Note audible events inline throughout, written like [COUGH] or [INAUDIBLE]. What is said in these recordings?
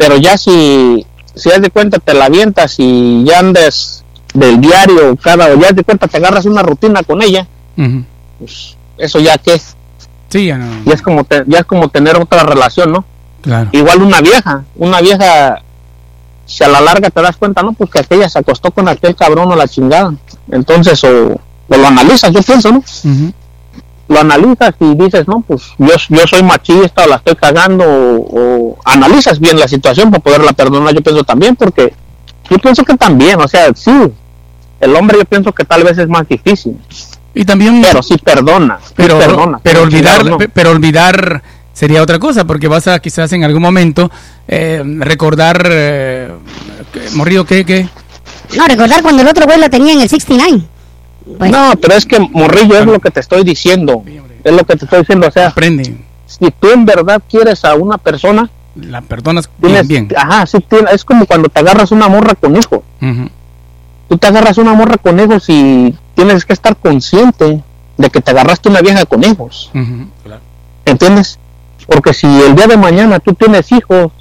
Pero ya si, si haz de cuenta te la avientas y ya andes del diario cada, ya de cuenta te agarras una rutina con ella, pues eso ya que es, Sí, ya no. ya es como, te- ya es como tener otra relación, ¿no? Claro. Igual una vieja, una vieja, si a la larga te das cuenta, ¿no? Pues que aquella se acostó con aquel cabrón o la chingada. Entonces, o, o lo analizas, yo pienso, ¿no? Lo analizas y dices, no, pues yo, yo soy machista o la estoy cagando, o, o analizas bien la situación para poderla perdonar, yo pienso también, porque yo pienso que también, o sea, sí, el hombre yo pienso que tal vez es más difícil, Y también. pero sí perdona, sí pero, perdona. pero olvidar, no. pero olvidar sería otra cosa, porque vas a quizás en algún momento eh, recordar, eh, que- morrido, ¿qué, qué? No, recordar cuando el otro güey lo tenía en el 69. Pues, No, pero es que, Morrillo, es lo que te estoy diciendo. Es lo que te estoy diciendo. O sea, Aprende, si tú en verdad quieres a una persona, la perdonas bien, tienes, bien. ajá, sí, tiene- es como cuando te agarras una morra con hijo. Ujú. Tú te agarras una morra con hijos y tienes que estar consciente de que te agarraste una vieja con hijos. Claro. ¿Entiendes? Porque si el día de mañana tú tienes hijos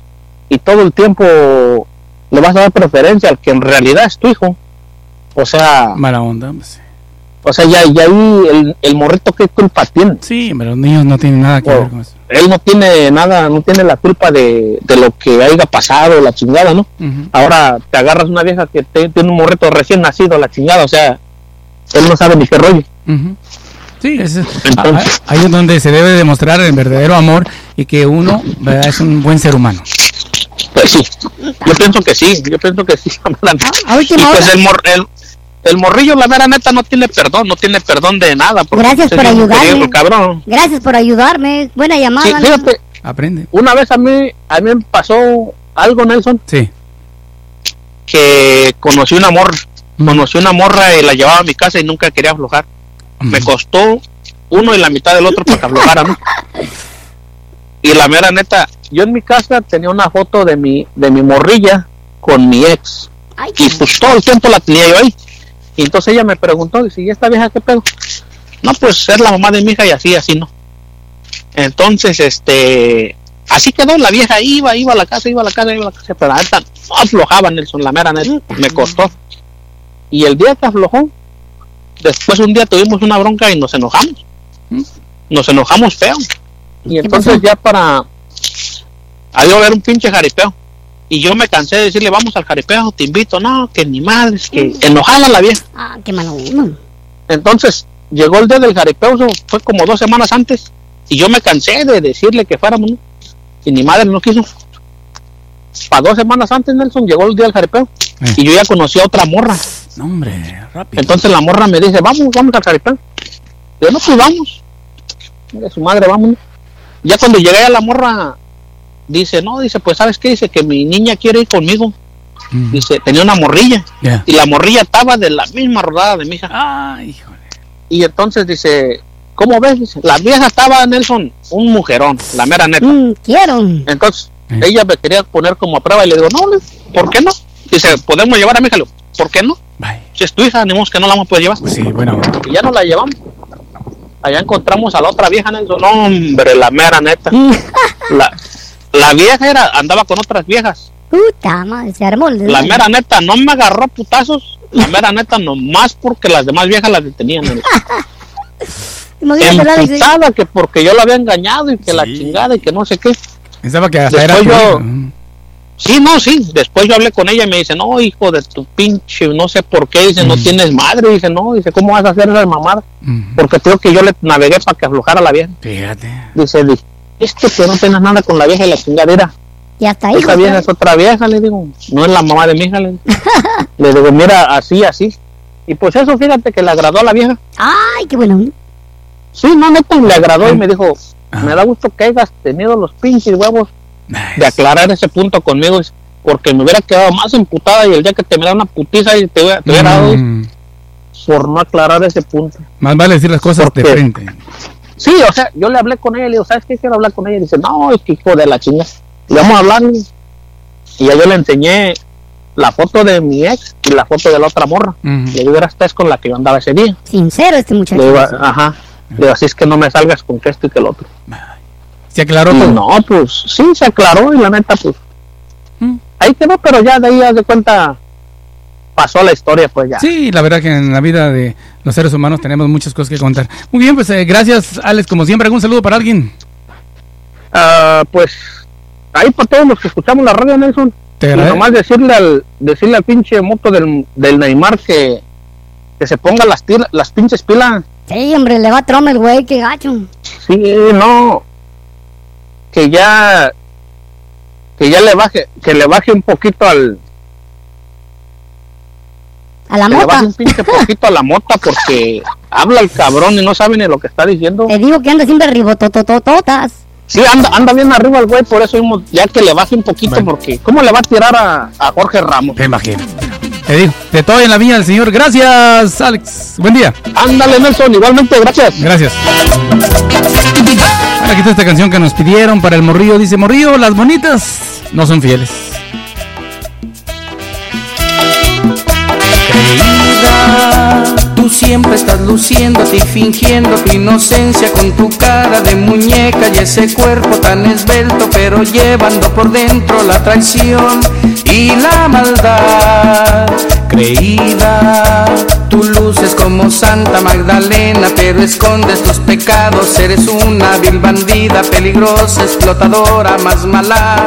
y todo el tiempo le vas a dar preferencia al que en realidad es tu hijo, o sea, Mala onda. pues. O sea, ya, ya ahí el, el morrito qué culpa tiene. Sí, pero los niños no tienen nada que ver con eso. él no tiene nada, no tiene la culpa de, de lo que haya pasado, la chingada, ¿no? Ahora te agarras una vieja que te- tiene un morrito recién nacido, la chingada, o sea, él no sabe ni qué rollo. Ujú. Sí, es, Entonces- ahí es donde se debe demostrar el verdadero amor y que uno ¿verdad? es un buen ser humano. Pues sí, yo pienso que sí, yo pienso que sí. [LAUGHS] a última y pues el, mor- el, el morrillo, la mera neta, no tiene perdón, no tiene perdón de nada. porque Gracias por ayudarme. cabrón. Gracias por ayudarme. Buena llamada. Sí, ¿no? fíjate, Aprende. una vez a mí, a mí me pasó algo, Nelson, Sí. que conocí una morra, conocí una morra y la llevaba a mi casa y nunca quería aflojar. me costó uno y la mitad del otro para que aflojara, ¿no? Y la mera neta, yo en mi casa tenía una foto de mi, de mi morrilla con mi ex. Ay, Y pues todo el tiempo la tenía yo ahí. Y entonces ella me preguntó, dice, ¿y esta vieja qué pedo? No, pues es la mamá de mi hija y así, así, ¿no? Entonces, este, así quedó, la vieja iba, iba a la casa, iba a la casa, iba a la casa, pero la neta no aflojaba, Nelson, la mera neta, me costó. Y el día que aflojó, después un día tuvimos una bronca y nos enojamos. Nos enojamos feo. Y entonces ya para... Había haber un pinche jaripeo. Y yo me cansé de decirle, vamos al jaripeo, te invito. No, que ni madre, es que enojada la vieja. Ah, qué malo. Entonces, llegó el día del jaripeo, fue como dos semanas antes. Y yo me cansé de decirle que fuéramos, ¿no? Y ni madre no quiso. Para dos semanas antes, Nelson, llegó el día del jaripeo. Eh. Y yo ya conocí a otra morra. No, hombre, rápido. Entonces la morra me dice, vamos, vamos al jaripeo. Yo, no, pues vamos. De su madre, vamos. Ya cuando llegué a la morra, dice, no, dice, pues, ¿sabes qué? Dice que mi niña quiere ir conmigo. Mm. Dice, tenía una morrilla. Y la morrilla estaba de la misma rodada de mi hija. Ay, híjole. Y entonces dice, ¿cómo ves? Dice, la vieja estaba, Nelson, un mujerón, la mera neta. Mm, quiero. Entonces, Eh. ella me quería poner como a prueba y le digo, no, le- ¿por qué no? Dice, ¿podemos llevar a mi hija? Le digo, ¿por qué no? Bye. Si es tu hija, ni modo que no la vamos a poder llevar. Pues sí, bueno. Y ya nos la llevamos. Allá encontramos a la otra vieja, Nelson. No, hombre, la mera neta. La, la vieja era, andaba con otras viejas. Puta madre, se armó el La mera neta no me agarró putazos. La mera neta nomás porque las demás viejas las detenían. [LAUGHS] Imagínate, que porque yo la había engañado y que la chingada y que no sé qué. Pensaba que hasta era Después tu yo-. Sí, no, sí. Después yo hablé con ella y me dice, no, hijo de tu pinche, no sé por qué. Dice, no Mm. tienes madre. Dice, no, dice, ¿cómo vas a hacer esa mamada? Mm. Porque creo que yo le navegué para que aflojara la vieja. Fíjate. Dice, di, es que no tienes nada con la vieja y la chingadera. Y hasta ahí. Esa vieja es otra vieja, le digo. No es la mamá de mi hija. Le, [LAUGHS] le digo, mira, así, así. Y pues eso, fíjate que le agradó a la vieja. Ay, qué bueno. Sí, no, neta, le agradó y me dijo, me da gusto que hayas tenido los pinches huevos de aclarar ese punto conmigo. Porque me hubiera quedado más emputada y el día que te me da una putiza y te, hubiera- te hubiera dado Mm. por no aclarar ese punto. Más vale decir las cosas de frente. Sí, o sea, yo le hablé con ella y le digo, ¿sabes qué quiero hablar con ella? Y dice, no, es que hijo de la chinga. Le vamos a hablar. Y ya yo le enseñé la foto de mi ex y la foto de la otra morra. Mm. Le digo, era esta es con la que yo andaba ese día. Sincero este Le muchacho. digo, ajá. Le digo, así es que no me salgas con que esto y que el otro. Se aclaró todo. no, pues sí, se aclaró y la neta, pues ahí quedó, pero ya de ahí haz de cuenta pasó la historia, pues ya. Sí, la verdad que en la vida de los seres humanos tenemos muchas cosas que contar. Muy bien, pues eh, gracias, Alex, como siempre. ¿Algún saludo para alguien? Ah, pues ahí para todos los que escuchamos la radio, Nelson. Te Y nomás decirle al, decirle al pinche moto del, del Neymar que, que se ponga las, tila- las pinches pilas. Sí, hombre, le va a tromar el güey, qué gacho. Sí, no. Que ya. Que ya le baje. Que le baje un poquito al. A la que le baje mota. un pinche poquito a la mota porque habla el cabrón y no sabe ni lo que está diciendo. Te digo que anda siempre ribototototas. Sí, anda, anda bien arriba el güey, por eso mismo, ya que le baje un poquito, Bueno. porque ¿cómo le va a tirar a, a Jorge Ramos? Te imagino. Te digo, de todo en la viña del Señor. Gracias, Alex. Buen día. Ándale, Nelson, igualmente, gracias. Gracias. Ahora aquí está esta canción que nos pidieron para el morrillo. Dice, morrillo, las bonitas no son fieles. Tú siempre estás luciéndote y fingiendo tu inocencia con tu cara de muñeca y ese cuerpo tan esbelto, pero llevando por dentro la traición y la maldad. Creída, tú luces como Santa Magdalena, pero escondes tus pecados. Eres una vil bandida, peligrosa, explotadora, más mala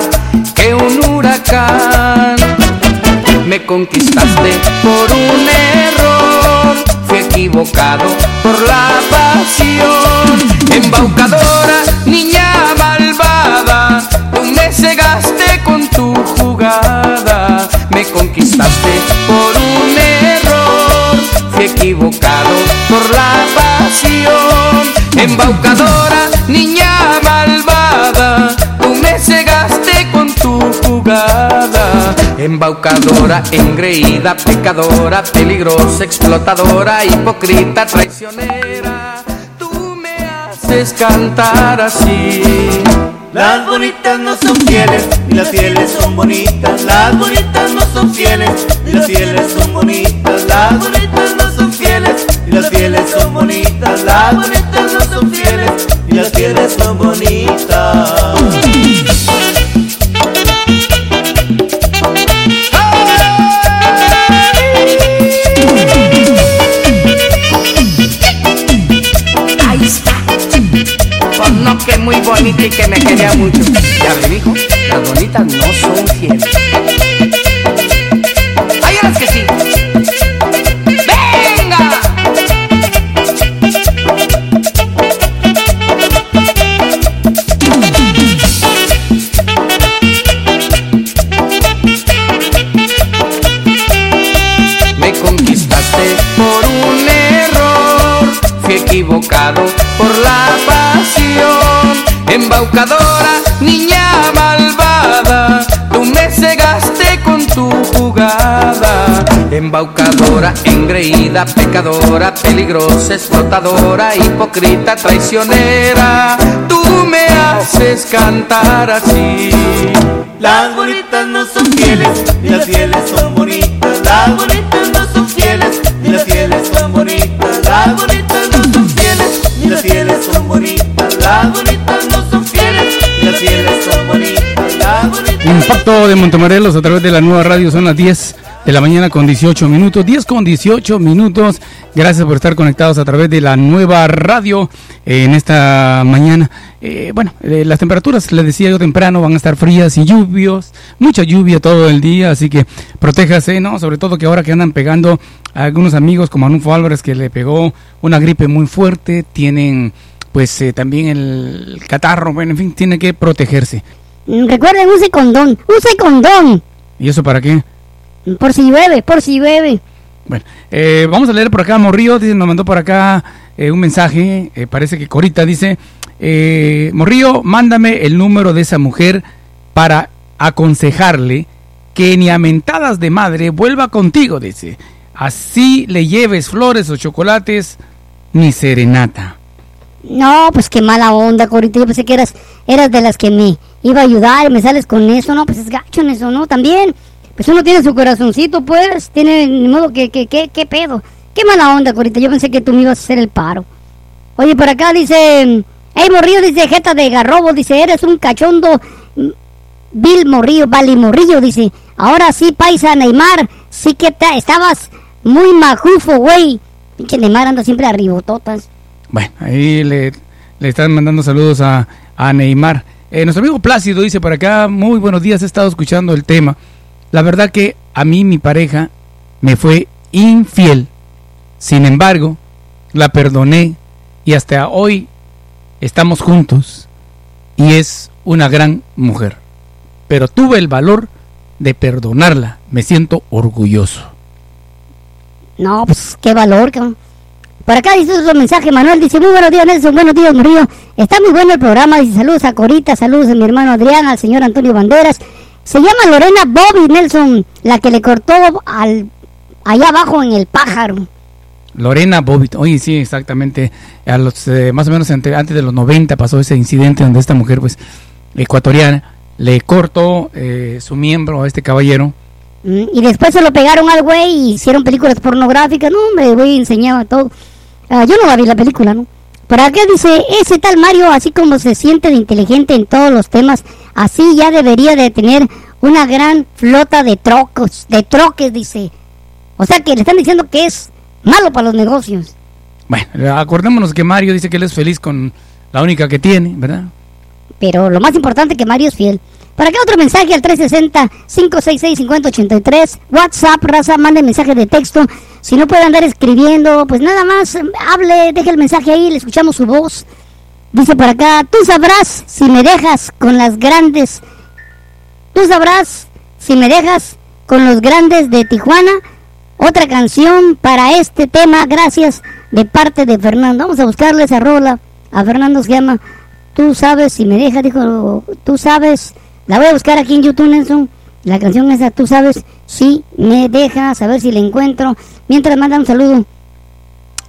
que un huracán. Me conquistaste por un equivocado por la pasión. Embaucadora, niña malvada, tú me cegaste con tu jugada. Me conquistaste por un error, fui equivocado por la pasión. Embaucadora, niña malvada, tú me cegaste con tu jugada. Embaucadora, engreída, pecadora, peligrosa, explotadora, hipócrita, traicionera. Tú me haces cantar así. Las bonitas no son fieles, y las fieles son bonitas. Las bonitas no son fieles, y las fieles son bonitas. Las bonitas no son fieles, y las fieles son bonitas. Las bonitas no son fieles, y las fieles son bonitas. Bonita y que me quería mucho. Ya me dijo, las bonitas no son fieles. Embaucadora, engreída, pecadora, peligrosa, explotadora, hipócrita, traicionera, tú me haces cantar así. Las bonitas no son fieles, y las fieles son bonitas. Las bonitas no son fieles, y las fieles son bonitas. Las bonitas no son fieles, y las fieles son bonitas. Las bonitas no son fieles, y las fieles son bonitas. Las bonitas Impacto de Montemorelos a través de la nueva radio son las 10 de la mañana con 18 minutos. 10 con 18 minutos. Gracias por estar conectados a través de la nueva radio eh, en esta mañana. Eh, bueno, eh, las temperaturas, les decía yo temprano, van a estar frías y lluvios. Mucha lluvia todo el día, así que protéjase, ¿no? Sobre todo que ahora que andan pegando a algunos amigos como Anunfo Álvarez que le pegó una gripe muy fuerte, tienen pues eh, también el catarro, bueno, en fin, tiene que protegerse. Mm, Recuerden, use condón, use condón. ¿Y eso para qué? Por si llueve, por si llueve. Bueno, eh, vamos a leer por acá, Morrillo, dice, nos mandó por acá eh, un mensaje, eh, parece que Corita dice, eh, Morrillo, mándame el número de esa mujer para aconsejarle que ni a mentadas de madre vuelva contigo, dice. Así le lleves flores o chocolates ni serenata. No, pues qué mala onda, Corita. Yo pensé que eras, eras de las que me iba a ayudar y me sales con eso. No, pues es gacho en eso, ¿no? También. Pues uno tiene su corazoncito, pues. Tiene, ni modo que, que, que, qué pedo. Qué mala onda, Corita. Yo pensé que tú me ibas a hacer el paro. Oye, por acá dice. Hey, morrillo, dice Jeta de Garrobo. Dice, eres un cachondo. Bill Morrillo, Vali Morrillo, dice. Ahora sí, paisa Neymar, sí que ta- estabas muy majufo, güey. Pinche Neymar anda siempre arribototas. Bueno, ahí le, le están mandando saludos a, a Neymar. Eh, nuestro amigo Plácido dice por acá, muy buenos días, he estado escuchando el tema. La verdad que a mí mi pareja me fue infiel. Sin embargo, la perdoné y hasta hoy estamos juntos. Y es una gran mujer. Pero tuve el valor de perdonarla. Me siento orgulloso. No, pues qué valor. Por acá dice otro mensaje, Manuel dice, muy buenos días Nelson, buenos días Murillo. Está muy bueno el programa, dice saludos a Corita, saludos a mi hermano Adrián, al señor Antonio Banderas. Se llama Lorena Bobby Nelson, la que le cortó al allá abajo en el pájaro. Lorena Bobbitt, oye, sí, exactamente. A los, eh, más o menos antes de los 90 pasó ese incidente donde esta mujer, pues, ecuatoriana, le cortó eh, su miembro a este caballero. Mm, Y después se lo pegaron al güey y hicieron películas pornográficas. No, hombre, el güey enseñaba todo. Ah, yo no la vi la película, ¿no? Por acá dice, ese tal Mario, así como se siente de inteligente en todos los temas, así ya debería de tener una gran flota de trocos, de troques, dice. O sea que le están diciendo que es malo para los negocios. Bueno, acordémonos que Mario dice que él es feliz con la única que tiene, ¿verdad? Pero lo más importante que Mario es fiel. Por acá otro mensaje al 360-566-5083. WhatsApp, raza, mande mensaje de texto. Si no puede andar escribiendo, pues nada más, hable, deje el mensaje ahí, le escuchamos su voz. Dice por acá, tú sabrás si me dejas con las grandes. Tú sabrás si me dejas con los grandes de Tijuana. Otra canción para este tema, gracias de parte de Fernando. Vamos a buscarle esa rola. A Fernando se llama Tú sabes si me dejas, dijo, tú sabes. La voy a buscar aquí en YouTube, Nelson. La canción esa, tú sabes si me dejas, a ver si la encuentro. Mientras manda un saludo.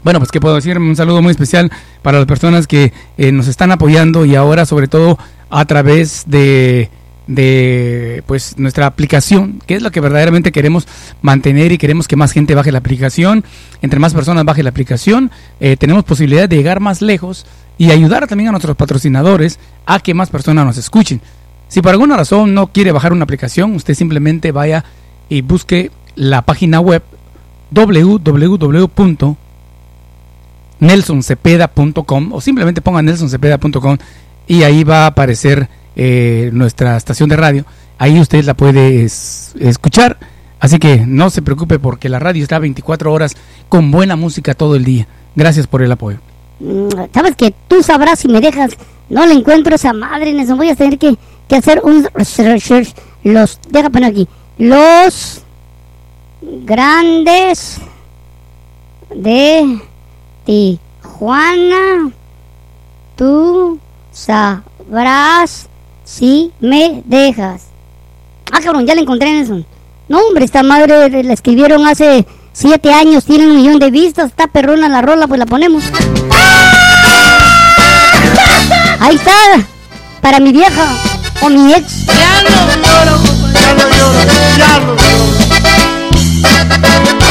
Bueno, pues qué puedo decir, un saludo muy especial para las personas que eh, nos están apoyando y ahora sobre todo a través de de pues nuestra aplicación, que es lo que verdaderamente queremos mantener y queremos que más gente baje la aplicación, entre más personas baje la aplicación, eh, tenemos posibilidad de llegar más lejos y ayudar también a nuestros patrocinadores a que más personas nos escuchen. Si por alguna razón no quiere bajar una aplicación, usted simplemente vaya y busque la página web www nelsoncepeda.com o simplemente ponga nelsoncepeda.com y ahí va a aparecer eh, nuestra estación de radio. Ahí usted la puede es- escuchar. Así que no se preocupe porque la radio está 24 horas con buena música todo el día. Gracias por el apoyo. Mm, Sabes que tú sabrás si me dejas. No le encuentro esa madre, Nelson. Voy a tener que, que hacer un research. Los, deja poner aquí. Los grandes de Tijuana. Tú sabrás si me dejas. Ah, cabrón, ya la encontré, Nelson. No, hombre, esta madre la escribieron hace siete años, tiene un millón de vistas, está perrona la rola, pues la ponemos. [LAUGHS] Ahí está, para mi vieja o mi ex. Ya no lloro, ya no lloro, ya no lloro.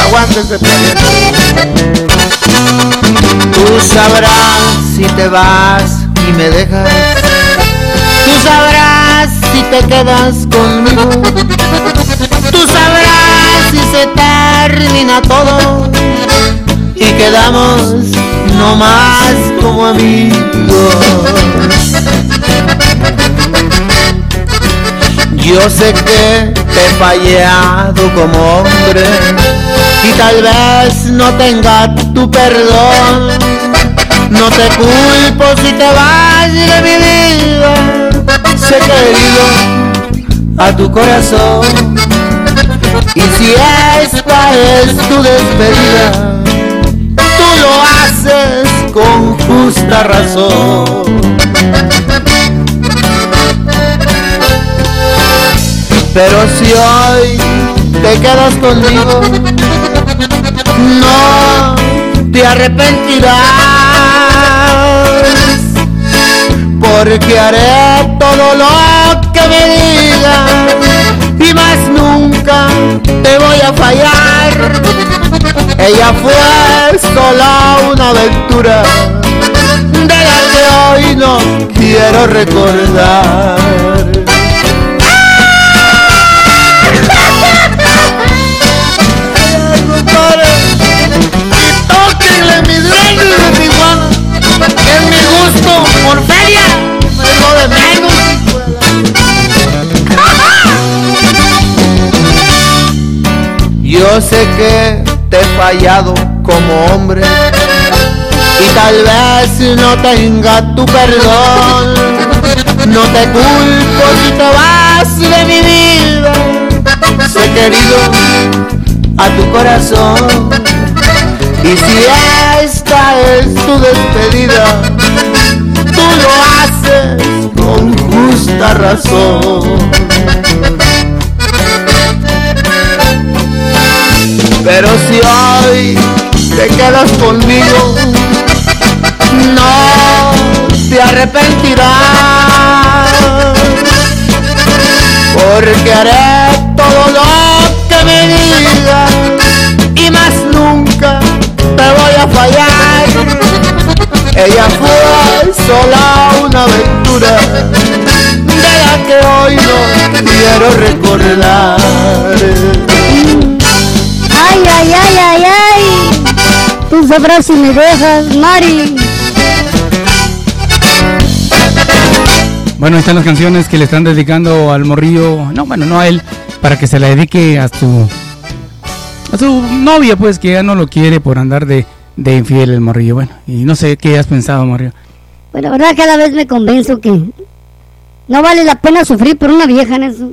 Aguántese. Tú sabrás si te vas y me dejas. Tú sabrás si te quedas conmigo. Tú sabrás si se termina todo y quedamos no más como amigos. Yo sé que te he fallado como hombre y tal vez no tenga tu perdón. No te culpo si te vas de mi vida. Sé que he herido a tu corazón. Y si esta es tu despedida, tú lo haces con justa razón. Pero si hoy te quedas conmigo, no te arrepentirás, porque haré todo lo que me digas y más nunca te voy a fallar. Ella fue solo una aventura de la que hoy no quiero recordar. que es mi gusto por feria, de menos. Yo sé que te he fallado como hombre y tal vez no tenga tu perdón. No te culpo si te vas de mi vida. Sé querido a tu corazón. Y si esta es tu despedida, tú lo haces con justa razón. Pero si hoy te quedas conmigo, no te arrepentirás. Porque haré Ella fue sola una aventura de la que hoy no quiero recordar. Ay, ay, ay, ay, ay. Tú sabrás si me dejas, Mari. Bueno, están las canciones que le están dedicando al morrillo. No, bueno, no a él, para que se la dedique a su a su novia, pues que ya no lo quiere por andar de, de infiel el morrillo. Bueno, y no sé qué has pensado, morrillo. Bueno, la verdad cada vez me convenzo que no vale la pena sufrir por una vieja en eso.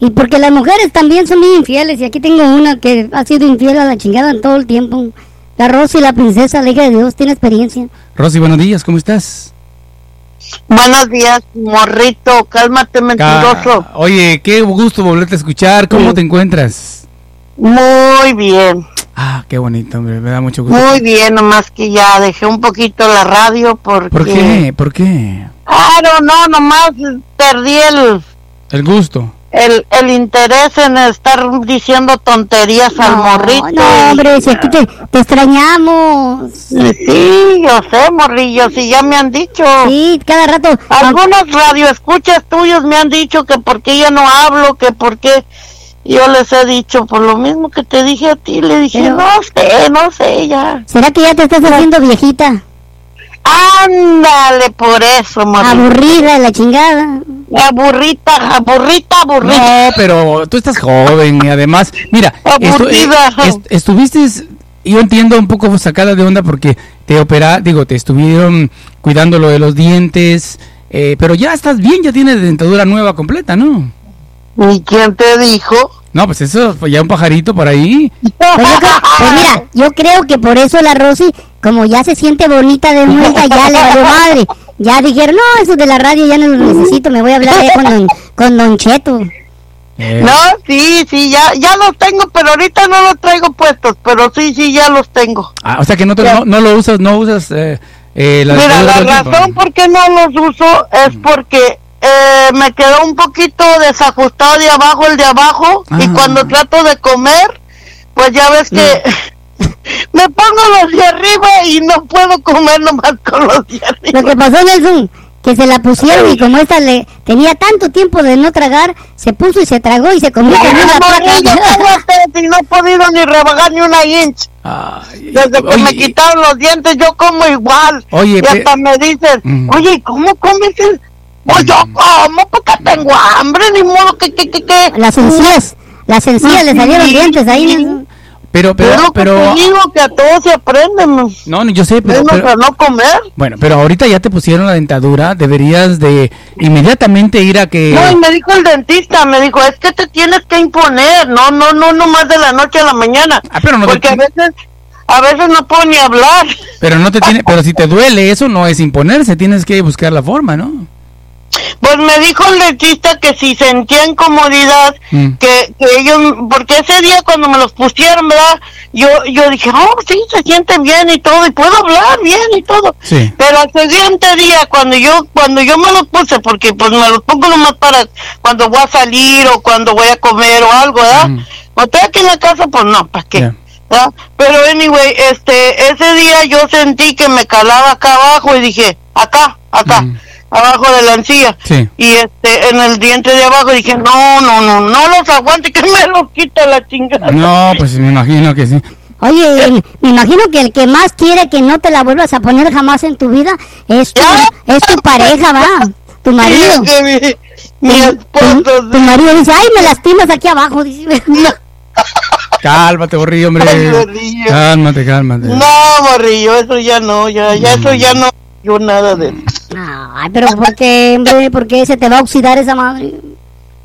Y porque las mujeres también son muy infieles. Y aquí tengo una que ha sido infiel a la chingada todo el tiempo. La Rosy, la princesa, la hija de Dios, tiene experiencia. Rosy, buenos días, ¿cómo estás? Buenos días, morrito, cálmate, mentiroso. Ca- Oye, qué gusto volverte a escuchar. ¿Cómo Sí. te encuentras? Muy bien, Ah, qué bonito, hombre, me da mucho gusto. muy bien, nomás que ya dejé un poquito la radio porque... ¿Por qué? ¿Por qué? Claro, no, nomás perdí el, El gusto. el, el interés en estar diciendo tonterías al No, morrito. no, hombre, si aquí te, te extrañamos. sí, yo sé, morrillo, si ya me han dicho. Sí, cada rato. Algunos radioescuchas tuyos me han dicho que por qué ya no hablo, que por qué yo les he dicho, por lo mismo que te dije a ti, le dije, Pero- no sé, no sé, ya. ¿Será que ya te estás haciendo viejita? Ándale, por eso, morrito. Aburrida la chingada. Aburrita, aburrita, aburrita. No, pero tú estás joven y además, mira, estu- eh, est- estuviste, yo entiendo un poco sacada de onda porque te opera, digo, te estuvieron cuidando lo de los dientes, eh, pero ya estás bien, ya tienes dentadura nueva completa, ¿no? ¿Y quién te dijo? No, pues eso fue ya un pajarito por ahí. Pues, yo creo- pues mira, yo creo que por eso la Rosy, como ya se siente bonita de vuelta, ya le valió madre. Ya dijeron, no, eso de la radio ya no lo necesito, me voy a hablar con don, con don Cheto. Eh, No, sí, sí, ya, ya los tengo, pero ahorita no los traigo puestos, pero sí, sí, ya los tengo. ah, o sea que no, te- no, no lo usas, no usas eh, eh, la Mira, la razón por qué no los uso es porque eh, me quedó un poquito desajustado de abajo el de abajo y Ah. cuando trato de comer, pues ya ves que [LAUGHS] me pongo los de arriba y no puedo comer nomás con los de arriba. Lo que pasó, Nelson, que se la pusieron y como esta le tenía tanto tiempo de no tragar, se puso y se tragó y se comió placa. cállate, [LAUGHS] si no he podido ni rebajar ni una inch. Ay, Desde que oye, me quitaron los dientes, yo como igual. Oye, y hasta me dicen, Mm. oye, ¿cómo comes? el-?" Pues yo como porque tengo hambre, ni modo que, que, que, que. Las encías, las encías le salieron dientes ahí. Pero, Pero, pero, pero, te digo que a todos se aprenden, no, yo sé, pero, menos pero- no comer. Bueno, pero ahorita ya te pusieron la dentadura, deberías de inmediatamente ir a que... No, y me dijo el dentista, me dijo, es que te tienes que imponer, no, no, no, no más de la noche a la mañana. Ah, pero no te- Porque a veces, a veces no puedo ni hablar. Pero no te tiene, pero si te duele, eso no es imponerse, tienes que buscar la forma, ¿no? Pues me dijo el dentista que si sentía incomodidad, Mm. que, que ellos, porque ese día cuando me los pusieron, ¿verdad? Yo, yo dije, oh, sí, se siente bien y todo, y puedo hablar bien y todo. Sí. Pero al siguiente día, cuando yo, cuando yo me los puse, porque pues me los pongo nomás para cuando voy a salir o cuando voy a comer o algo, ¿verdad? Mm. O estoy aquí en la casa, pues no, ¿para qué? Ya. ¿verdad? Pero anyway, este, ese día yo sentí que me calaba acá abajo y dije, acá, acá, Mm. Abajo de la encía. Sí. Y este, en el diente de abajo dije, no, no, no, no los aguante, [LAUGHS] que me los quita la chingada. No, pues me imagino que sí. Oye, me imagino que el que más quiere que no te la vuelvas a poner jamás en tu vida es tu, Ya. es tu pareja, va, tu [LAUGHS] marido. Sí, es que mi, esposo, tu marido dice, ay, me lastimas aquí abajo. Dice, [LAUGHS] Cálmate, morrillo, hombre. Ay, morrillo. Cálmate, cálmate. No, morrillo, eso ya no, ya, ya eso ya no, yo nada de Ay, pero ¿por qué, hombre? ¿Por qué se te va a oxidar esa madre?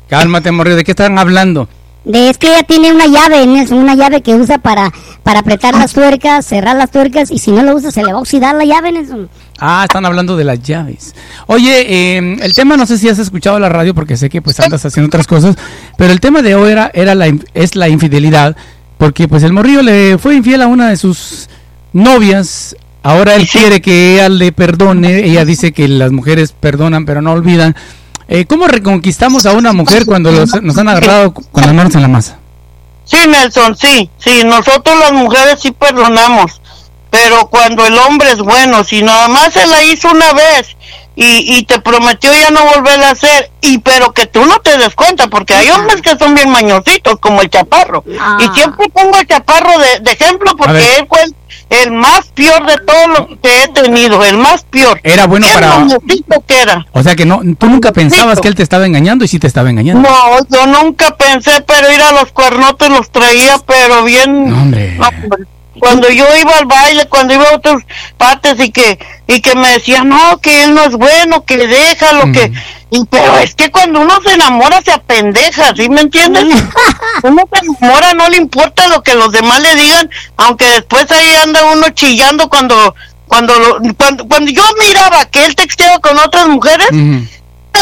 Cálmate, morrillo. ¿De qué están hablando? De, es que ella tiene una llave una llave que usa para, para apretar las tuercas, cerrar las tuercas, y si no lo usa se le va a oxidar la llave en eso. Ah, están hablando de las llaves. Oye, eh, el tema no sé si has escuchado la radio porque sé que pues andas haciendo otras cosas, pero el tema de hoy era, era la, es la infidelidad, porque pues el morrillo le fue infiel a una de sus novias. Ahora él quiere que ella le perdone. Ella dice que las mujeres perdonan pero no olvidan. Eh, ¿Cómo reconquistamos a una mujer cuando los- nos han agarrado con las manos en la masa? Sí, Nelson, sí, sí, nosotros las mujeres sí perdonamos, pero cuando el hombre es bueno, si nada más se la hizo una vez y, y te prometió ya no volverla a hacer, y pero que tú no te des cuenta, porque hay hombres que son bien mañositos, como el chaparro, Ah. y siempre pongo el chaparro de, de ejemplo porque él fue el, más peor de todos los que he tenido, el más peor. Era bueno para- que era. O sea que no, tú nunca pensabas que él te estaba engañando y sí te estaba engañando. No, yo nunca pensé, pero ir a los cuernotes los traía, pero bien. No, hombre. No, hombre. Cuando yo iba al baile, cuando iba a otras partes y que y que me decían, no, que él no es bueno, que déjalo, que... Y, pero es que cuando uno se enamora se apendeja, ¿sí me entiendes? [LAUGHS] uno se enamora, no le importa lo que los demás le digan, aunque después ahí anda uno chillando cuando... Cuando, lo- cuando, cuando yo miraba que él texteaba con otras mujeres, me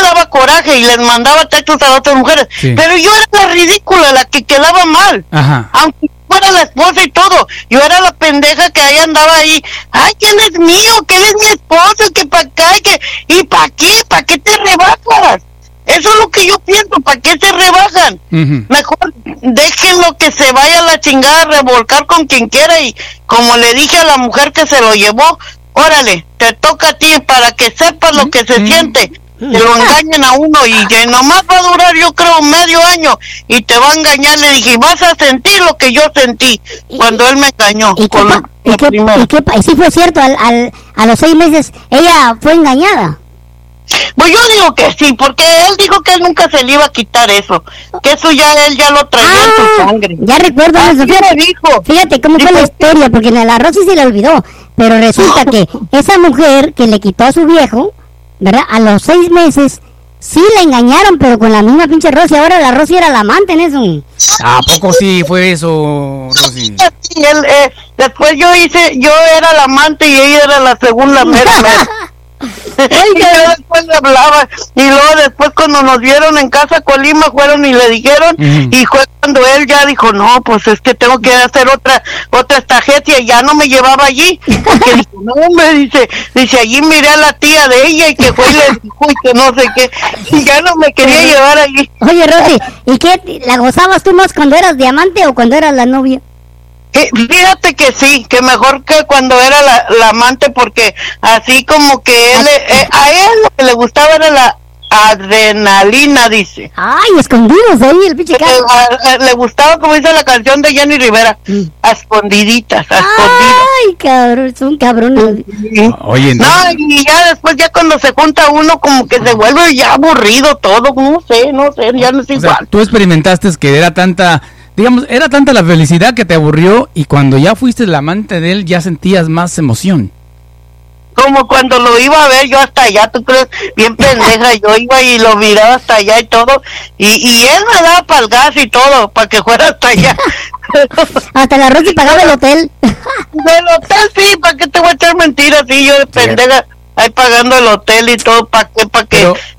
daba coraje y les mandaba textos a otras mujeres. Sí. Pero yo era la ridícula, la que quedaba mal. Ajá. Aunque fuera la esposa y todo. Yo era la pendeja que ahí andaba ahí. Ay, que él es mío, que él es mi esposo, que para acá, y que... ¿Y para qué? ¿Para qué te rebajas? Eso es lo que yo pienso, ¿para qué se rebajan? Ujú. Mejor déjenlo que se vaya a la chingada a revolcar con quien quiera y como le dije a la mujer que se lo llevó, órale, te toca a ti para que sepas lo que se siente. Que lo engañen a uno y que nomás va a durar yo creo medio año y te va a engañar. Le dije, vas a sentir lo que yo sentí cuando él me engañó ¿Y qué, con la, pa- y la qué- y qué y sí fue cierto, al, al- a los seis meses ella fue engañada. Pues yo digo que sí, porque él dijo que él nunca se le iba a quitar eso, que eso ya él ya lo traía en su Ah, sangre. ya recuerdo eso, fíjate, dijo. fíjate cómo fue la historia, porque en el arroz sí se le olvidó, pero resulta [LAUGHS] que esa mujer que le quitó a su viejo, ¿verdad? A los seis meses, sí la engañaron, pero con la misma pinche Rosy, ahora la Rosy era la amante en eso. ¿A poco sí fue eso, Rosy? Sí, él, eh, después yo hice, yo era la amante y ella era la segunda mera [LAUGHS] mera. Y después [LAUGHS] le hablaba. Y luego después cuando nos vieron en casa Colima fueron y le dijeron y fue cuando él ya dijo no pues es que tengo que hacer otra otra estagecia y ya no me llevaba allí porque [LAUGHS] dijo no me dice dice allí miré a la tía de ella y que fue y le dijo y que no sé qué y ya no me quería llevar allí. Oye, Rosy, ¿y qué? ¿La gozabas tú más cuando eras diamante o cuando eras la novia? Eh, Fíjate que sí, que mejor que cuando era la, la amante, porque así como que él, eh, a él lo que le gustaba era la adrenalina, dice. Ay, escondidos ahí, el pinche Eh, carro. a- a- le gustaba, como dice la canción de Jenny Rivera, a escondiditas, a escondidas. Ay, cabrón, son cabrones. Sí. Oye, No, y ya después, ya cuando se junta uno, como que se vuelve ya aburrido todo, no sé, no sé, ya no es o sea, igual. tú experimentaste que era tanta, digamos, era tanta la felicidad que te aburrió y cuando ya fuiste la amante de él ya sentías más emoción. como cuando lo iba a ver yo hasta allá, tú crees, bien [LAUGHS] pendeja, yo iba y lo miraba hasta allá y todo, y, y él me daba para el gas y todo, para que fuera hasta allá. [LAUGHS] Hasta la [LAUGHS] Rosy pagaba el hotel. Del hotel sí, ¿para qué te voy a echar mentiras? Sí, yo de pendeja, ahí pagando el hotel y todo, ¿para qué? ¿Para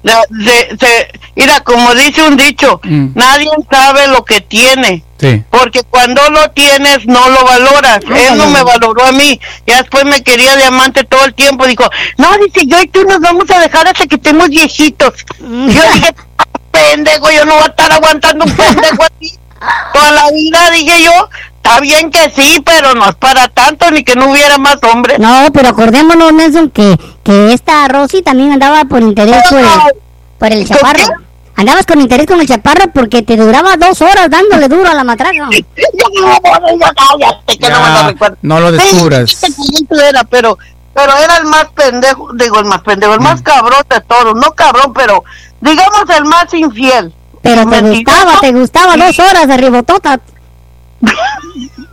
La- se, se- mira, como dice un dicho, Mm. nadie sabe lo que tiene. Sí. Porque cuando lo tienes no lo valoras. Él no me valoró a mí. Y después me quería diamante todo el tiempo. Dijo, no, dice, yo y tú nos vamos a dejar hasta que estemos viejitos. Mm. Yo dije, pendejo, yo no voy a estar aguantando un pendejo así. [LAUGHS] Toda la vida, dije yo. Está bien que sí, pero no es para tanto ni que no hubiera más hombres. No, pero acordémonos, Nelson, que, que esta Rosy también andaba por interés por el, por el ¿Con chaparro. qué? Andabas con interés con el chaparro porque te duraba dos horas dándole duro a la matraca. [LAUGHS] No me lo Ya, recuerdo. no lo descubras. Era, pero, pero era el más pendejo, digo, el más pendejo, el Mm. más cabrón de todos, no cabrón, pero digamos el más infiel. Pero te gustaba, te gustaba dos horas de ribotota.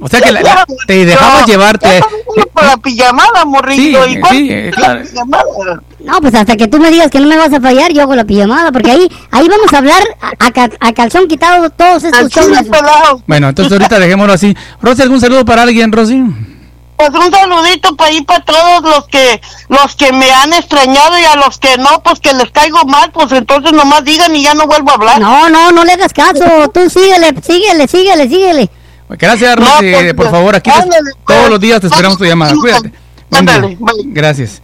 O sea que la- la- te dejabas No, llevarte. la pijamada, morrillo. Sí, ¿Y cuál sí, eh, es claro. la pijamada? No, pues hasta que tú me digas que no me vas a fallar, yo hago la pijamada, porque ahí ahí vamos a hablar a, a ca- a calzón quitado todos estos pelado. Bueno, entonces ahorita dejémoslo así. Rosy, ¿algún saludo para alguien, Rosy? Pues un saludito para ir para todos los que los que me han extrañado y a los que no, pues que les caigo mal, pues entonces nomás digan y ya no vuelvo a hablar. No, no, no le hagas caso, [LAUGHS] tú síguele, síguele, síguele, síguele. Gracias, No, Rosy. pues, por favor, aquí ándale, pues. todos los días te esperamos tu llamada. Cuídate. Ándale. Gracias.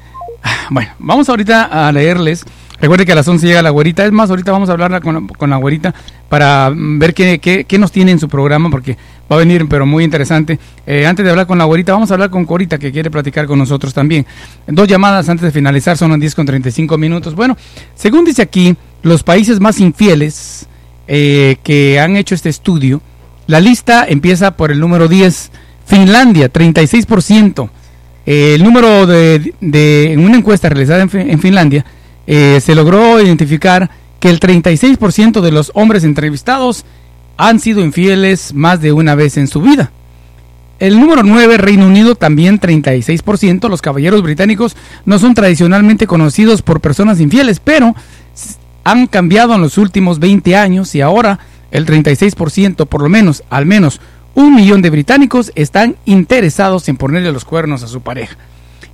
Bueno, vamos ahorita a leerles. Recuerde que a las 11 llega la güerita. Es más, ahorita vamos a hablar con, con la güerita para mm, ver qué, qué, qué nos tiene en su programa, porque va a venir, pero muy interesante. Eh, antes de hablar con la güerita, vamos a hablar con Corita, que quiere platicar con nosotros también. Dos llamadas antes de finalizar, son las 10 con 35 minutos. Bueno, según dice aquí, los países más infieles eh, que han hecho este estudio, la lista empieza por el número 10, Finlandia, 36%. Eh, el número de, de- en una encuesta realizada en, en Finlandia eh, se logró identificar que el 36% de los hombres entrevistados han sido infieles más de una vez en su vida. El número 9, Reino Unido, también 36%. Los caballeros británicos no son tradicionalmente conocidos por personas infieles, pero han cambiado en los últimos 20 años y ahora el 36%, por lo menos, al menos un millón de británicos están interesados en ponerle los cuernos a su pareja.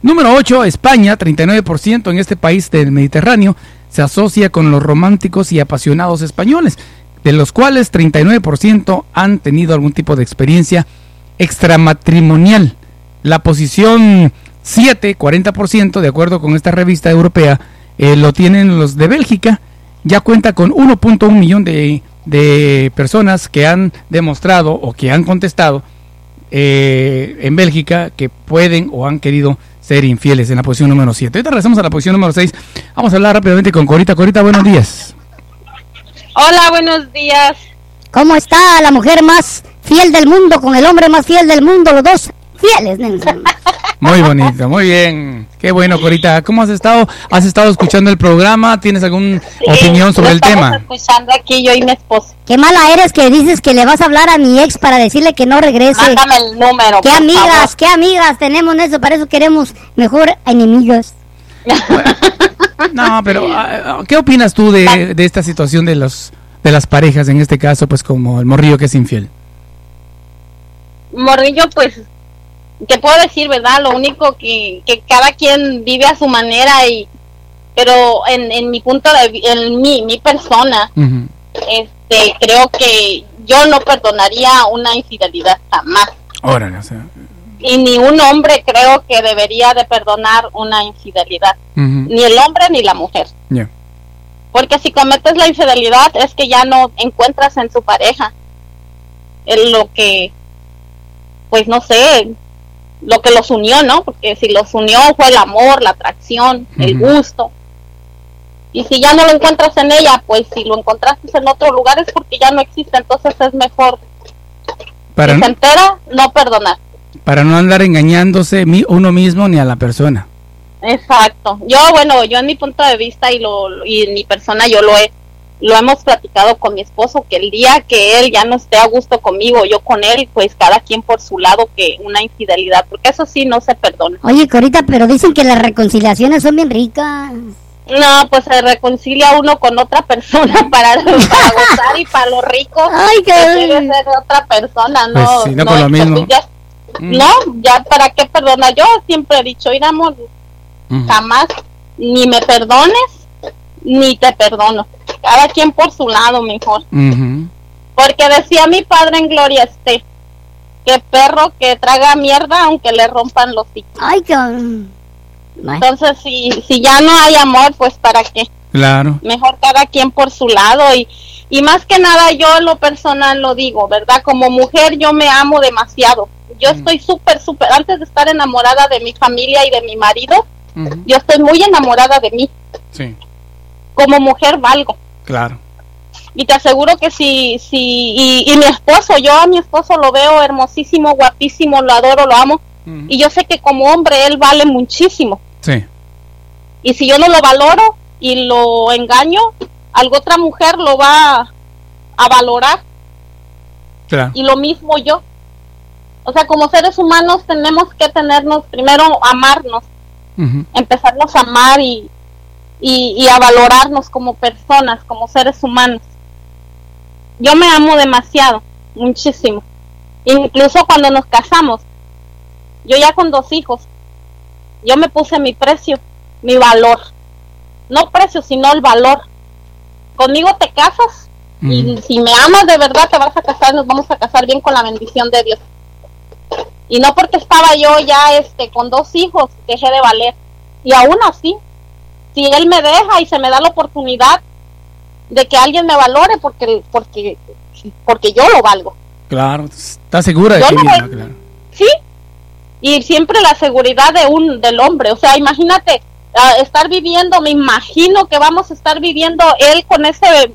Número 8, España, 39% en este país del Mediterráneo se asocia con los románticos y apasionados españoles, de los cuales 39% han tenido algún tipo de experiencia extramatrimonial. La posición 7, 40%, de acuerdo con esta revista europea, eh, lo tienen los de Bélgica. Ya cuenta con 1.1 millón de, de personas que han demostrado o que han contestado eh, en Bélgica que pueden o han querido ser infieles en la posición número 7. Ahorita regresamos a la posición número 6. Vamos a hablar rápidamente con Corita. Corita, buenos días. Hola, buenos días. ¿Cómo está la mujer más fiel del mundo con el hombre más fiel del mundo? Los dos fieles, Nelson. Muy bonito, muy bien. Qué bueno, Corita. ¿Cómo has estado? ¿Has estado escuchando el programa? ¿Tienes alguna opinión sobre el tema? escuchando aquí yo y mi esposo. Qué mala eres que dices que le vas a hablar a mi ex para decirle que no regrese. Mándame el número. ¿Qué por amigas, favor. qué amigas tenemos en eso? Para eso queremos mejor enemigas. No, pero ah, ah, ¿qué opinas tú de, de esta situación de los de las parejas en este caso, pues como el morrillo que es infiel? Morrillo, pues, ¿qué puedo decir, verdad? Lo único que, que cada quien vive a su manera y pero en, en mi punto de en mi, mi persona este creo que yo no perdonaría una infidelidad jamás Órale, o sea. y ni un hombre creo que debería de perdonar una infidelidad ni el hombre ni la mujer. Porque si cometes la infidelidad es que ya no encuentras en su pareja el lo que, pues no sé, lo que los unió, ¿no? Porque si los unió fue el amor, la atracción, el gusto. Y si ya no lo encuentras en ella, pues si lo encontraste en otro lugar es porque ya no existe, entonces es mejor, Para, si se entera, no perdonar. para no andar engañándose uno mismo ni a la persona. Exacto. Yo, bueno, yo en mi punto de vista y lo y en mi persona yo lo he lo hemos platicado con mi esposo que el día que él ya no esté a gusto conmigo, yo con él, pues cada quien por su lado que una infidelidad, porque eso sí no se perdona. Oye, Corita, pero dicen que las reconciliaciones son bien ricas. No, pues se reconcilia uno con otra persona [LAUGHS] para, para gozar y para lo rico. Ay, qué- pues debe ser otra persona, no. Pues sí, no con lo mismo. ya- Mm. no, ya para qué perdona. Yo siempre he dicho, ir amor, jamás ni me perdones ni te perdono. Cada quien por su lado mejor. Porque decía mi padre en Gloria esté que perro que traga mierda aunque le rompan los hijos. Ay, Entonces si, si ya no hay amor, pues para qué. Claro. Mejor cada quien por su lado y, y más que nada yo en lo personal lo digo, ¿verdad? Como mujer yo me amo demasiado. Yo estoy súper, súper, antes de estar enamorada de mi familia y de mi marido, yo estoy muy enamorada de mí. Sí, Como mujer valgo. Claro. Y te aseguro que si, si, y, y mi esposo, yo a mi esposo lo veo hermosísimo, guapísimo, lo adoro, lo amo. Y yo sé que como hombre él vale muchísimo. Sí, Y si yo no lo valoro y lo engaño, algo otra mujer lo va a valorar. claro. Y lo mismo yo. O sea, como seres humanos tenemos que tenernos, primero amarnos, Ujú. empezarnos a amar y, y, y a valorarnos como personas, como seres humanos. Yo me amo demasiado, muchísimo. Incluso cuando nos casamos, yo ya con dos hijos, yo me puse mi precio, mi valor. No precio, sino el valor. Conmigo te casas y Ujú. si me amas de verdad te vas a casar, nos vamos a casar bien con la bendición de Dios. Y no porque estaba yo ya este con dos hijos dejé de valer. Y aún así, si él me deja y se me da la oportunidad de que alguien me valore porque porque porque yo lo valgo. Claro, está segura de Yo misma, claro. Sí. Y siempre la seguridad de un del hombre, o sea, imagínate ah, estar viviendo, me imagino que vamos a estar viviendo él con ese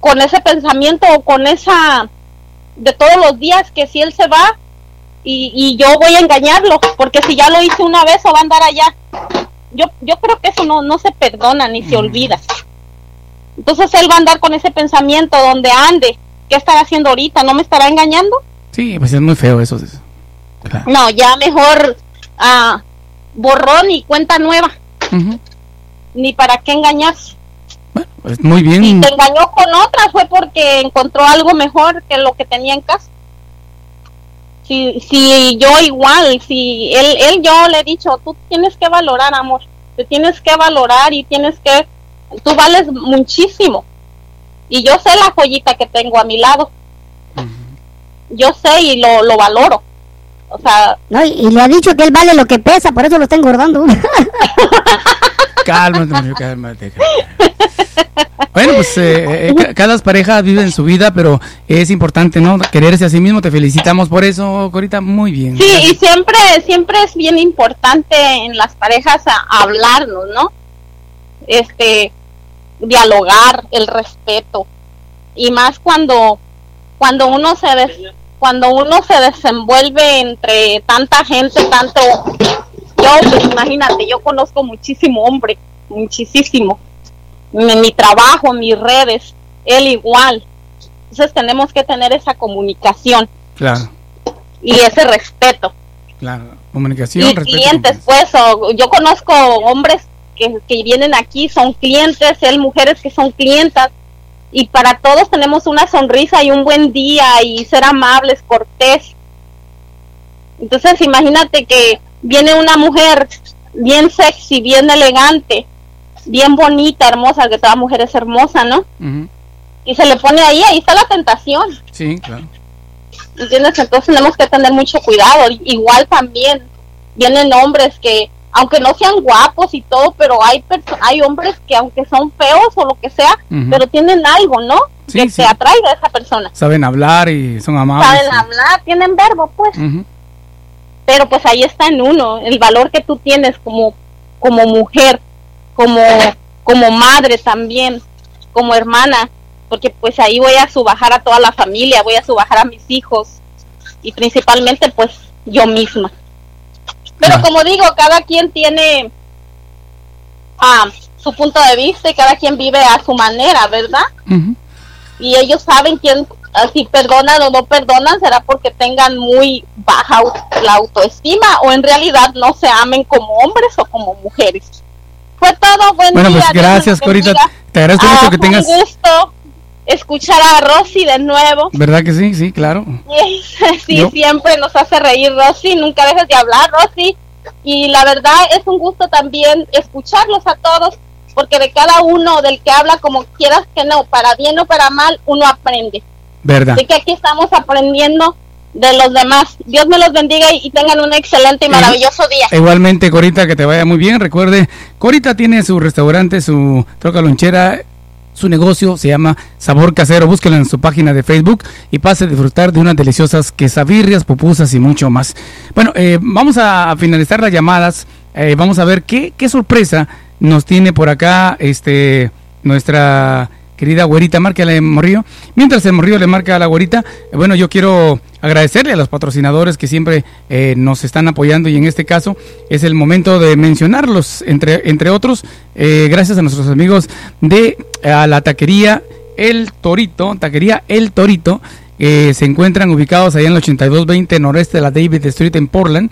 con ese pensamiento o con esa de todos los días que si él se va y, y yo voy a engañarlo, porque si ya lo hice una vez o va a andar allá. Yo yo creo que eso no no se perdona ni se olvida. Entonces él va a andar con ese pensamiento donde ande, ¿qué estará haciendo ahorita? ¿No me estará engañando? Sí, pues es muy feo eso. Claro. No, ya mejor ah, borrón y cuenta nueva. Ni para qué engañarse. Pues muy bien. Si te engañó con otra fue porque encontró algo mejor que lo que tenía en casa. Si, si yo igual, si él, él yo le he dicho, tú tienes que valorar, amor. Te tienes que valorar y tienes que, tú vales muchísimo. Y yo sé la joyita que tengo a mi lado. Yo sé y lo, lo valoro. O sea, No, y, y le ha dicho que él vale lo que pesa, por eso lo está engordando. [LAUGHS] Cálmate, Mario. Bueno, pues eh, eh, ca- cada pareja vive su vida, pero es importante, ¿no? Quererse a sí mismo. Te felicitamos por eso, Corita. Muy bien. Sí, y siempre, siempre es bien importante en las parejas hablarnos, ¿no? Este, dialogar, el respeto. Y más cuando, cuando uno se des- cuando uno se desenvuelve entre tanta gente, tanto, yo, pues imagínate, yo conozco muchísimo hombre, muchísimo. En mi trabajo, en mis redes, él igual. Entonces tenemos que tener esa comunicación Claro, y ese respeto claro. Comunicación, y respeto. clientes, pues, o- yo conozco hombres que, que vienen aquí, son clientes, él mujeres que son clientas, y para todos tenemos una sonrisa y un buen día y ser amables, cortés. Entonces, imagínate que viene una mujer bien sexy, bien elegante, bien bonita, hermosa, que toda mujer es hermosa, ¿no? Y se le pone ahí, ahí está la tentación. Sí, claro. ¿entiendes? Entonces tenemos que tener mucho cuidado. Igual también vienen hombres que, aunque no sean guapos y todo, pero hay hay hombres que aunque son feos o lo que sea, pero tienen algo, ¿no? Sí, que sí. te atrae de esa persona. Saben hablar y son amables. Saben hablar, tienen verbo, pues. Ujú. Pero pues ahí está en uno, el valor que tú tienes como, como mujer, como, como madre también, como hermana, porque pues ahí voy a subajar a toda la familia, voy a subajar a mis hijos y principalmente pues yo misma. Pero Ah. como digo, cada quien tiene ah, su punto de vista y cada quien vive a su manera, ¿verdad? Y ellos saben quién ah, si perdonan o no perdonan será porque tengan muy baja la autoestima o en realidad no se amen como hombres o como mujeres. Fue todo, buen Bueno, día. pues Dios me gracias, Corita. Te agradezco Ah, mucho que fue tengas. un gusto escuchar a Rosy de nuevo. ¿Verdad que sí? Sí, claro. [LAUGHS] Sí, Yo- siempre nos hace reír Rosy, nunca dejes de hablar Rosy. Y la verdad es un gusto también escucharlos a todos, porque de cada uno del que habla, como quieras que no, para bien o para mal, uno aprende. ¿Verdad? Así que aquí estamos aprendiendo de los demás. Dios me los bendiga y, tengan un excelente y maravilloso día. Igualmente, Corita, que te vaya muy bien. Recuerde, Corita tiene su restaurante, su troca lonchera, su negocio se llama Sabor Casero. Búsquelo en su página de Facebook y pase a disfrutar de unas deliciosas quesabirrias, pupusas y mucho más. Bueno, eh, vamos a finalizar las llamadas. Eh, vamos a ver qué, qué sorpresa nos tiene por acá este nuestra querida güerita, márcale Morrillo. Mientras el Morrillo le marca a la güerita, eh, bueno, yo quiero agradecerle a los patrocinadores que siempre eh, nos están apoyando y en este caso es el momento de mencionarlos, entre, entre otros, eh, gracias a nuestros amigos de la taquería El Torito, taquería El Torito, eh, se encuentran ubicados allá en el 8220 noreste de la David Street en Portland,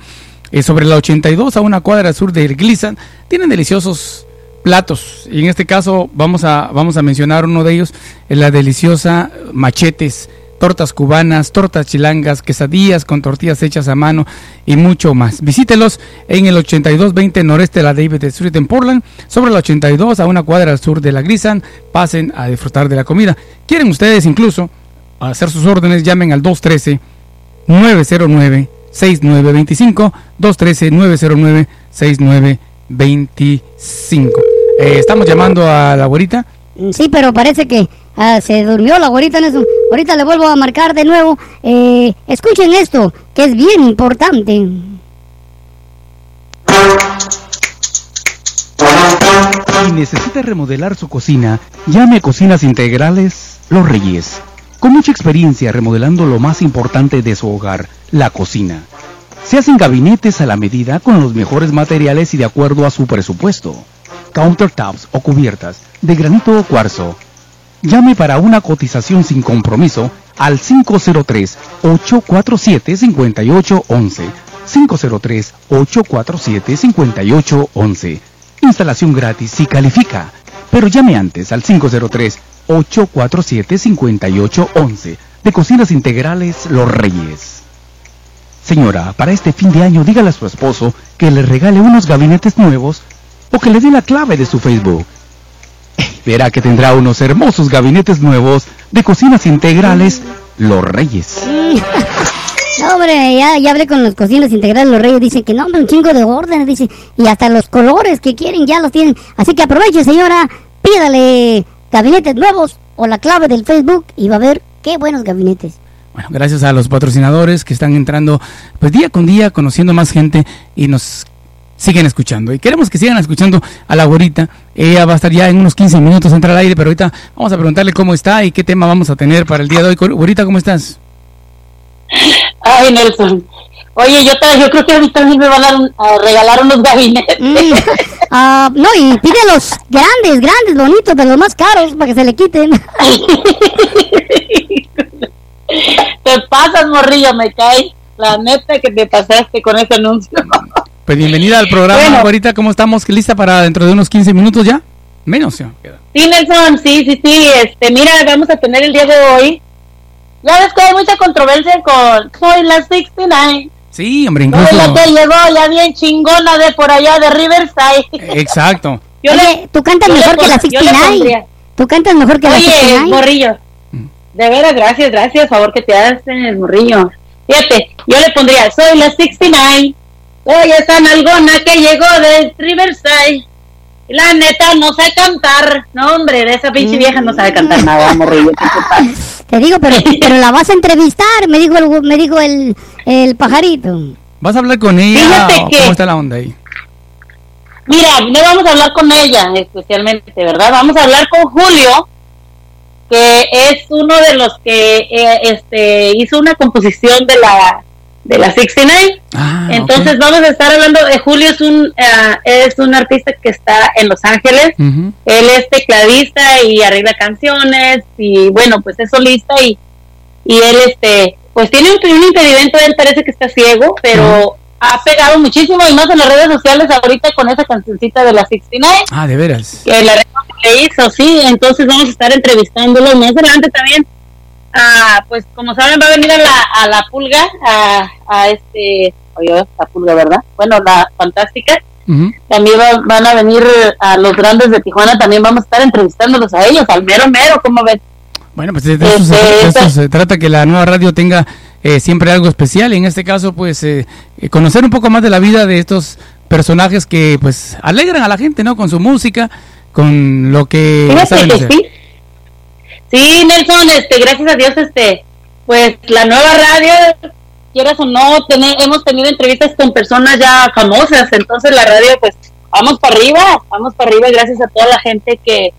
eh, sobre la 82 a una cuadra sur de Glissant. Tienen deliciosos platos y en este caso vamos a, vamos a mencionar uno de ellos, la deliciosa machetes tortas cubanas, tortas chilangas, quesadillas con tortillas hechas a mano y mucho más. Visítelos en el 8220 noreste de la David Street en Portland, sobre la 82 a una cuadra al sur de la Grisan. Pasen a disfrutar de la comida. ¿Quieren ustedes incluso hacer sus órdenes? Llamen al 213 909 6925 213 909 6925. Eh, estamos llamando a la abuelita. Sí, pero parece que ah, se durmió la güerita en eso. Ahorita le vuelvo a marcar de nuevo. Eh, escuchen esto, que es bien importante. Si necesita remodelar su cocina, llame a Cocinas Integrales Los Reyes. Con mucha experiencia remodelando lo más importante de su hogar, la cocina. Se hacen gabinetes a la medida con los mejores materiales y de acuerdo a su presupuesto. Countertops o cubiertas de granito o cuarzo. Llame para una cotización sin compromiso al 503-847-5811. 503-847-5811. Instalación gratis si califica. Pero llame antes al 503-847-5811 de Cocinas Integrales Los Reyes. Señora, para este fin de año dígale a su esposo que le regale unos gabinetes nuevos o que le dé la clave de su Facebook. Verá que tendrá unos hermosos gabinetes nuevos de Cocinas Integrales Los Reyes. [LAUGHS] No, hombre, ya, ya hablé con los cocinas integrales, los reyes dicen que no, hombre, un chingo de órdenes, dice, y hasta los colores que quieren ya los tienen. Así que aproveche, señora, pídale gabinetes nuevos o la clave del Facebook y va a ver qué buenos gabinetes. Bueno, gracias a los patrocinadores que están entrando pues día con día, conociendo más gente y nos siguen escuchando. Y queremos que sigan escuchando a la güerita. Ella va a estar ya en unos 15 minutos, entra al aire, pero ahorita vamos a preguntarle cómo está y qué tema vamos a tener para el día de hoy. Güerita, ¿cómo estás? Ay, Nelson. Oye, yo, ta- yo creo que a mí también me van a, a regalar unos gabinetes. Mm, ah, no, y pide los grandes, grandes, bonitos, de los más caros, para que se le quiten. [LAUGHS] Te pasas, morrillo, me cae. La neta que te pasaste con ese anuncio. Pues bienvenida al programa, Bueno. güerita. ¿Cómo estamos? ¿Lista para dentro de unos 15 minutos ya? Menos ya. Sí, Nelson, sí, sí, sí. Este, mira, vamos a tener el día de hoy. Ya ves que hay mucha controversia con Soy la 69. Sí, hombre, Soy incluso. la que llegó ya bien chingona de por allá de Riverside. Exacto. Yo le- Oye, tú cantas yo le mejor que la pon- yo le 69. pondría- Tú cantas mejor que la Oye, 69. morrillo. De veras, gracias, gracias, favor que te haces, morrillo. Fíjate, yo le pondría, soy la 69. Oye, esa nalgona que llegó de Riverside. La neta, no sé cantar. No, hombre, de esa pinche vieja no sabe cantar nada, morrillo. ¿qué [LAUGHS] te digo, pero, pero la vas a entrevistar, me dijo el, me dijo el, el pajarito. ¿Vas a hablar con ella o que- cómo está la onda ahí? Mira, no vamos a hablar con ella especialmente, ¿verdad? Vamos a hablar con Julio, que es uno de los que eh, este, hizo una composición de la de la 69. Ah, Entonces vamos a estar hablando de Julio es un ah, es un artista que está en Los Ángeles. Él es tecladista y arregla canciones y bueno, pues es solista y y él este pues tiene un, un impedimento, él parece que está ciego, pero ha pegado muchísimo y más en las redes sociales ahorita con esa cancioncita de la 69 Ah, de veras. que la que hizo, sí, entonces vamos a estar entrevistándolo más adelante también. Ah, pues como saben va a venir a la, a la pulga, a, a este, oye, la pulga, ¿verdad? Bueno, la fantástica. También va- van a venir a los grandes de Tijuana, también vamos a estar entrevistándolos a ellos, al mero mero, ¿cómo ven? Bueno, pues de eso, se, Este, de eso se trata, que la nueva radio tenga eh, siempre algo especial. Y en este caso, pues, eh, eh, conocer un poco más de la vida de estos personajes que, pues, alegran a la gente, ¿no? Con su música, con lo que Fíjate saben que hacer. sí. Sí, Nelson, este, gracias a Dios, este, pues la nueva radio, quieras o no, tener, hemos tenido entrevistas con personas ya famosas, entonces la radio, pues, vamos para arriba, vamos para arriba, gracias a toda la gente que,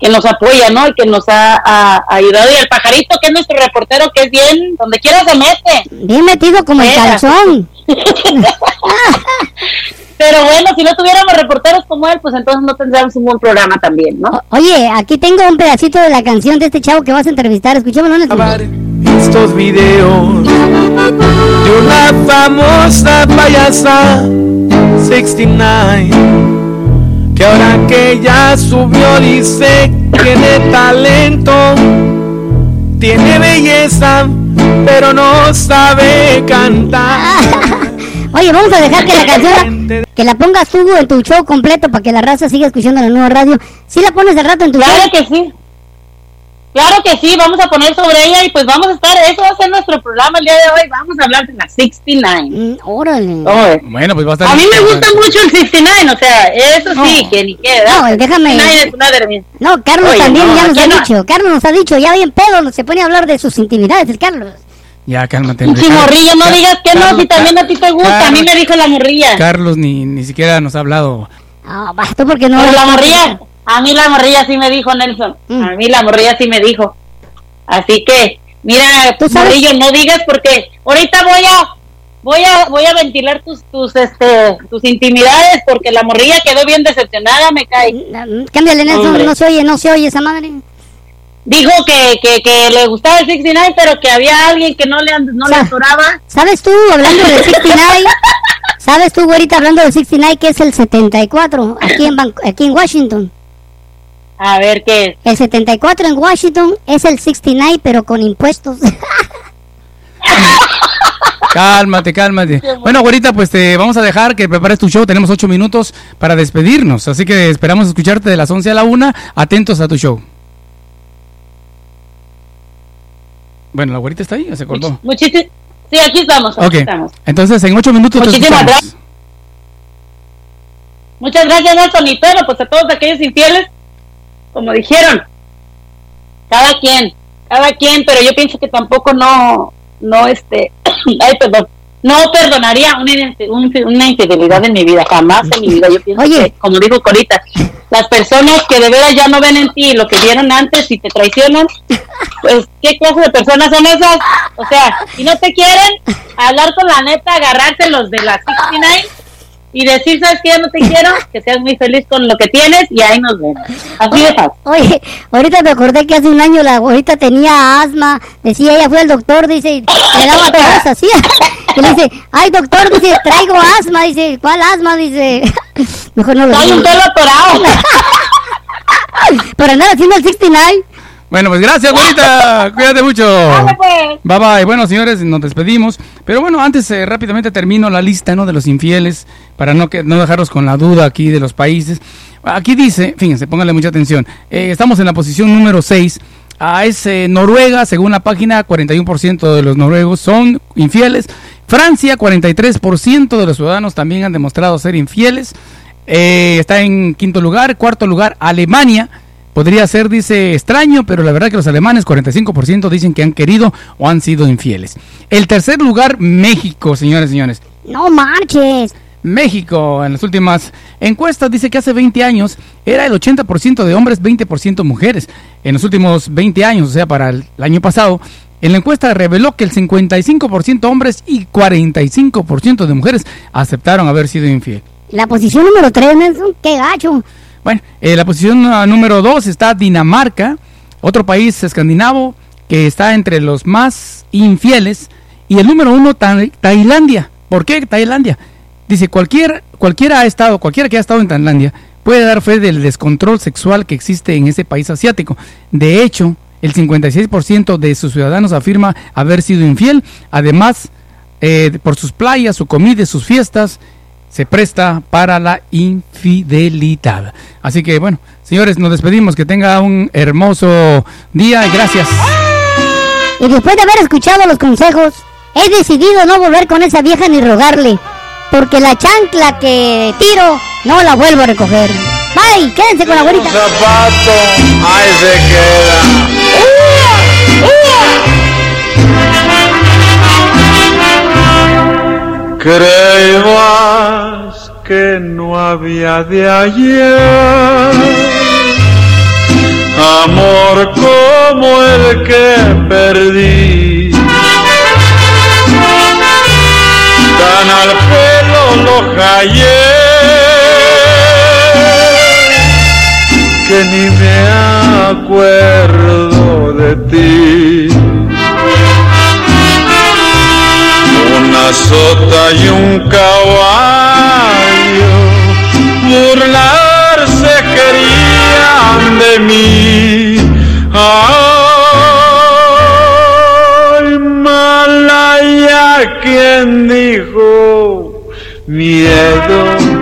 que nos apoya, ¿no? Y que nos ha, ha ayudado. Y el pajarito, que es nuestro reportero, que es bien, donde quiera se mete. Bien metido como el calzón. [LAUGHS] [LAUGHS] Pero bueno, si no tuviéramos reporteros como él, pues entonces no tendríamos un buen programa también, ¿no? O- Oye, aquí tengo un pedacito de la canción de este chavo que vas a entrevistar. Escuchémoslo, Nelson. estos videos de una famosa payasa 69 que ahora que ya subió dice tiene talento, tiene belleza, pero no sabe cantar. [LAUGHS] Oye, vamos a dejar que la canción que la pongas tú en tu show completo para que la raza siga escuchando la nueva radio. ¿Sí la pones de rato en tu Claro show? que sí. Claro que sí, vamos a poner sobre ella y pues vamos a estar, eso va a ser nuestro programa el día de hoy, vamos a hablar de la 69. Mm, órale. ¿Cómo ves? Bueno, pues va a estar. A mí me gusta mucho el 69, o sea, eso sí, que ni queda. No, déjame- 69 es una de mis- No, Carlos Oye, también no, ya nos ha no. dicho. Carlos nos ha dicho, ya bien pedo, se pone a hablar de sus intimidades, el Carlos. Ya, cálmate. Pinche Carlos. morrillo, no digas que no, Carlos, si también a ti te gusta, a mí me dijo la morrilla. Carlos ni, ni siquiera nos ha hablado. Ah, va, tú porque no. Pero la morrilla, a mí la morrilla sí me dijo Nelson, Mm. a mí la morrilla sí me dijo. Así que, mira, ¿Tú sabes? morrillo, no digas porque ahorita voy a voy a voy a ventilar tus tus este tus intimidades porque la morrilla quedó bien decepcionada, me cae. Mm, Cámbiale, Nelson, Hombre. no se oye, no se oye esa madre. Dijo que, que, que le gustaba el 69, pero que había alguien que no le no le atoraba. ¿Sabes tú, hablando del [LAUGHS] 69? ¿Sabes tú, güerita, hablando del 69, que es el 74 aquí en, Ban- aquí en Washington? A ver qué es. El 74 en Washington es el 69, pero con impuestos. [LAUGHS] Cálmate, cálmate. Bueno, güerita, pues te vamos a dejar que prepares tu show. Tenemos ocho minutos para despedirnos. Así que esperamos escucharte de las 11 a la 1. Atentos a tu show. Bueno, la güerita está ahí o se cortó. Muchísimas Sí, aquí estamos, aquí Ok, estamos. entonces en ocho minutos Muchísimas gracias. Muchas gracias, Nelson. Y pero, pues a todos aquellos infieles, como dijeron, cada quien, cada quien, pero yo pienso que tampoco no, no, este, [CLEARS THROAT] ay, perdón, no perdonaría una, infi- un- una infidelidad en mi vida, jamás en mi vida. Yo pienso Oye. que, como dijo Corita, las personas que de veras ya no ven en ti lo que vieron antes y te traicionan, pues, ¿qué clase de personas son esas? O sea, si no te quieren, hablar con la neta, agarrarte los de la 69 y decir, ¿sabes qué? Ya no te quiero, que seas muy feliz con lo que tienes y ahí nos vemos. Así de fácil. Oye, ahorita me acordé que hace un año la güerita tenía asma. Decía, ella fue al doctor, dice, le daba tos así. Y le dice, ay, doctor, dice, traigo asma. Dice, ¿cuál asma? Dice, [LAUGHS] mejor no lo Hay un pelo atorado. Por andar haciendo el 69. Bueno, pues gracias, güerita. Cuídate mucho. Dale, pues. Bye bye. Bueno, señores, nos despedimos. Pero bueno, antes eh, rápidamente termino la lista ¿no? de los infieles para no, que, no dejarlos con la duda aquí de los países. Aquí dice, fíjense, pónganle mucha atención. eh, estamos en la posición número 6. Ah, es Noruega, según la página, 41% de los noruegos son infieles. Francia, 43% de los ciudadanos también han demostrado ser infieles. Eh, está en quinto lugar. Cuarto lugar, Alemania. Podría ser, dice, extraño, pero la verdad que los alemanes, 45% dicen que han querido o han sido infieles. El tercer lugar, México, señores y señores. No marches. México, en las últimas encuestas, dice que hace 20 años era el 80% de hombres, 20% mujeres. En los últimos 20 años, o sea, para el, año pasado, en la encuesta reveló que el 55% hombres y 45% de mujeres aceptaron haber sido infiel. La posición número 3, Nelson, qué gacho. Bueno, en la posición ah, número 2 está Dinamarca, otro país escandinavo que está entre los más infieles. Y el número 1, Tailandia. ¿Por qué Tailandia? Dice, cualquier, cualquiera ha estado, cualquiera que ha estado en Tailandia puede dar fe del descontrol sexual que existe en ese país asiático. De hecho, el 56% de sus ciudadanos afirma haber sido infiel. Además, eh, por sus playas, su comida sus fiestas, se presta para la infidelidad. Así que bueno, señores, nos despedimos. Que tenga un hermoso día y gracias. Y después de haber escuchado los consejos, he decidido no volver con esa vieja ni rogarle. Porque la chancla que tiro no la vuelvo a recoger. Bye, quédense con la güerita. zapato, ahí se queda. Creías que no había de ayer amor como el que perdí. Hallé que ni me acuerdo de ti. sota y un caballo burlarse querían de mí. Ay, Malaya, quien dijo miedo